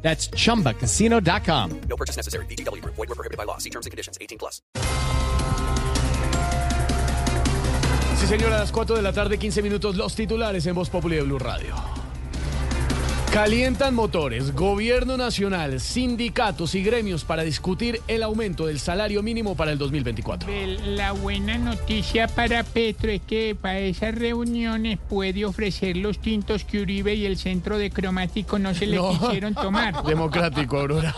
That's chumbacasino.com. No purchase necessary. BGW. Void were prohibited by law. See terms and conditions. 18 plus. Sí, señora, a las 4 de la tarde, 15 minutos, los titulares en Voz Populi de Blue Radio. Calientan motores, gobierno nacional, sindicatos y gremios para discutir el aumento del salario mínimo para el 2024. El- La buena noticia para Petro es que para esas reuniones puede ofrecer los tintos que Uribe y el centro de cromático no se le No. quisieron tomar. Democrático, Aurora.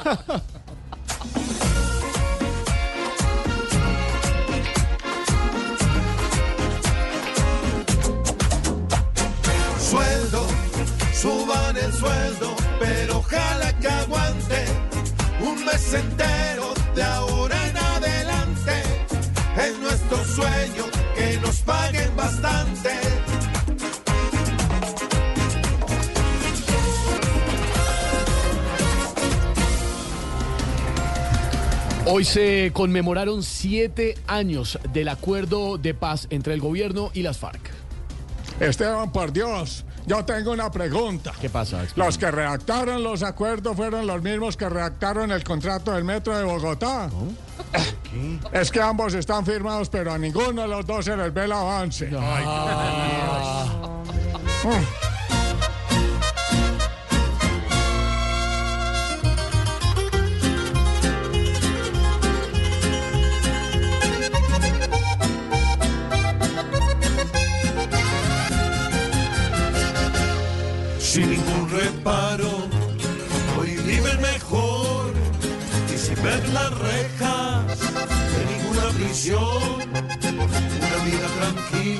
sueldo, suban el sueldo, pero ojalá que aguante un mes entero de ahora en adelante. Es nuestro sueño que nos paguen bastante. Hoy se conmemoraron siete años del acuerdo de paz entre el gobierno y las FARC. Esteban, por Dios, yo tengo una pregunta. ¿Qué pasa? Los que redactaron los acuerdos fueron los mismos que redactaron el contrato del metro de Bogotá. Es que ambos están firmados, pero a ninguno de los dos se les ve el avance. Ay, Mm. Sin ver las rejas de ninguna prisión. Una vida tranquila,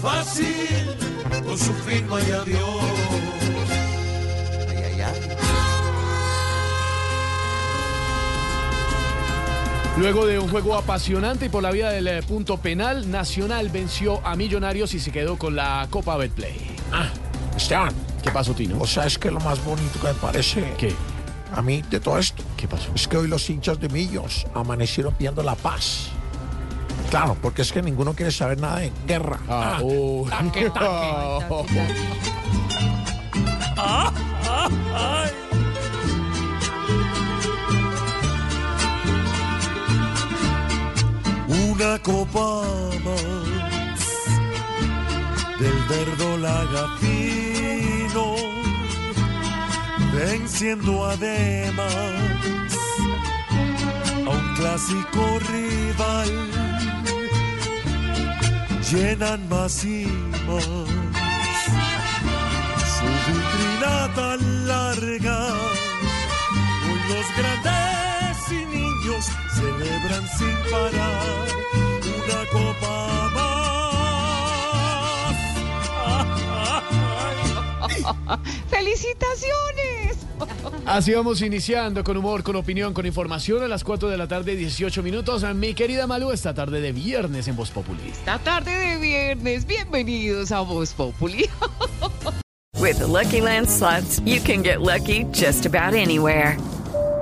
Fácil, con su firma y adiós. Luego de un juego apasionante y por la vía del eh, punto penal, Nacional venció a Millonarios y se quedó con la Copa Betplay. Esteban, ¿Qué pasó, Tino? ¿o qué es lo más bonito que me parece ¿Qué? a mí de todo esto? ¿Qué pasó? Es que hoy los hinchas de Millos amanecieron pidiendo la paz. Claro, porque es que ninguno quiere saber nada de guerra. Ah, oh. Una copa más del verdo lagafino, venciendo además a un clásico rival. Llenan más y más su vitrina tan larga. Hoy los grandes y niños celebran sin parar una copa más. ¡Felicitaciones! Así vamos iniciando con humor, con opinión, con información a las 4 de la tarde, 18 minutos. Mi querida Malú, esta tarde de viernes en Voz Populi. Esta tarde de viernes, bienvenidos a Voz Populi. With the Lucky Land slots, you can get lucky just about anywhere.